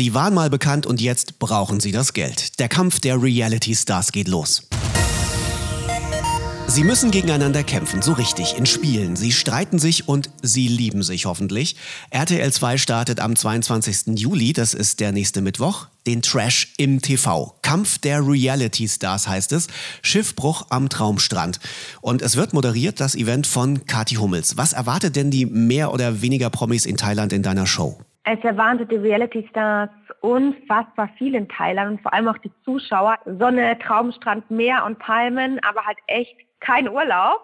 Sie waren mal bekannt und jetzt brauchen sie das Geld. Der Kampf der Reality Stars geht los. Sie müssen gegeneinander kämpfen, so richtig, in Spielen. Sie streiten sich und sie lieben sich hoffentlich. RTL 2 startet am 22. Juli, das ist der nächste Mittwoch, den Trash im TV. Kampf der Reality Stars heißt es. Schiffbruch am Traumstrand. Und es wird moderiert, das Event von Kati Hummels. Was erwartet denn die mehr oder weniger Promis in Thailand in deiner Show? Es erwartet die Reality Stars unfassbar viel in Thailand und vor allem auch die Zuschauer. Sonne, Traumstrand, Meer und Palmen, aber halt echt kein Urlaub.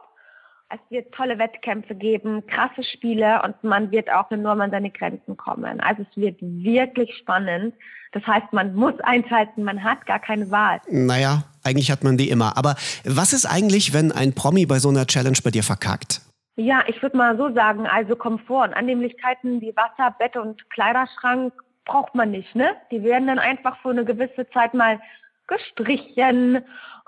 Es wird tolle Wettkämpfe geben, krasse Spiele und man wird auch nur an seine Grenzen kommen. Also es wird wirklich spannend. Das heißt, man muss einschalten, man hat gar keine Wahl. Naja, eigentlich hat man die immer. Aber was ist eigentlich, wenn ein Promi bei so einer Challenge bei dir verkackt? Ja, ich würde mal so sagen, also Komfort und Annehmlichkeiten wie Wasser, Bett und Kleiderschrank braucht man nicht, ne? Die werden dann einfach für eine gewisse Zeit mal gestrichen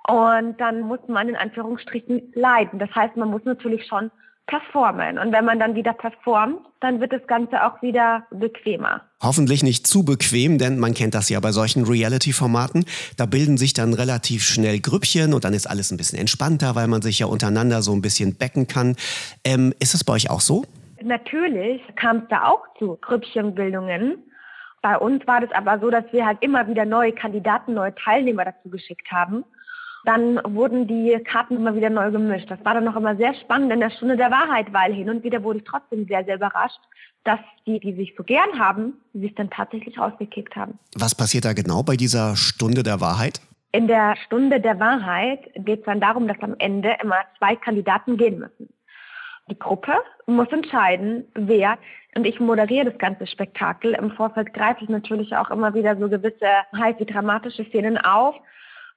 und dann muss man in Anführungsstrichen leiden. Das heißt, man muss natürlich schon performen. Und wenn man dann wieder performt, dann wird das Ganze auch wieder bequemer. Hoffentlich nicht zu bequem, denn man kennt das ja bei solchen Reality-Formaten. Da bilden sich dann relativ schnell Grüppchen und dann ist alles ein bisschen entspannter, weil man sich ja untereinander so ein bisschen becken kann. Ähm, ist es bei euch auch so? Natürlich kam es da auch zu Grüppchenbildungen. Bei uns war das aber so, dass wir halt immer wieder neue Kandidaten, neue Teilnehmer dazu geschickt haben dann wurden die Karten immer wieder neu gemischt. Das war dann noch immer sehr spannend in der Stunde der Wahrheit, weil hin und wieder wurde ich trotzdem sehr, sehr überrascht, dass die, die sich so gern haben, sich dann tatsächlich rausgekickt haben. Was passiert da genau bei dieser Stunde der Wahrheit? In der Stunde der Wahrheit geht es dann darum, dass am Ende immer zwei Kandidaten gehen müssen. Die Gruppe muss entscheiden, wer, und ich moderiere das ganze Spektakel. Im Vorfeld greife ich natürlich auch immer wieder so gewisse heiß wie dramatische Szenen auf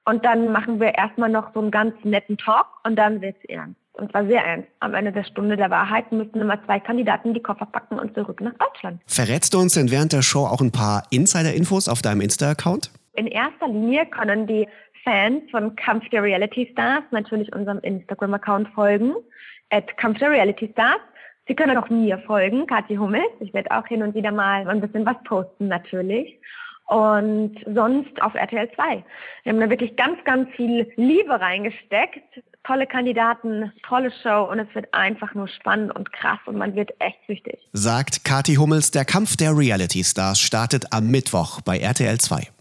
und dann machen wir erstmal noch so einen ganz netten Talk und dann wird es ernst. Und zwar sehr ernst. Am Ende der Stunde der Wahrheit müssen immer zwei Kandidaten die Koffer packen und zurück nach Deutschland. Verrätst du uns denn während der Show auch ein paar Insider-Infos auf deinem Insta-Account? In erster Linie können die Fans von Kampf der Reality Stars natürlich unserem Instagram-Account folgen, at Kampf der Reality Stars. Sie können auch mir folgen, Kathi Hummels. Ich werde auch hin und wieder mal ein bisschen was posten natürlich und sonst auf RTL 2. Wir haben da wirklich ganz, ganz viel Liebe reingesteckt. Tolle Kandidaten, tolle Show und es wird einfach nur spannend und krass und man wird echt süchtig. Sagt Kati Hummels, der Kampf der Reality Stars startet am Mittwoch bei RTL 2.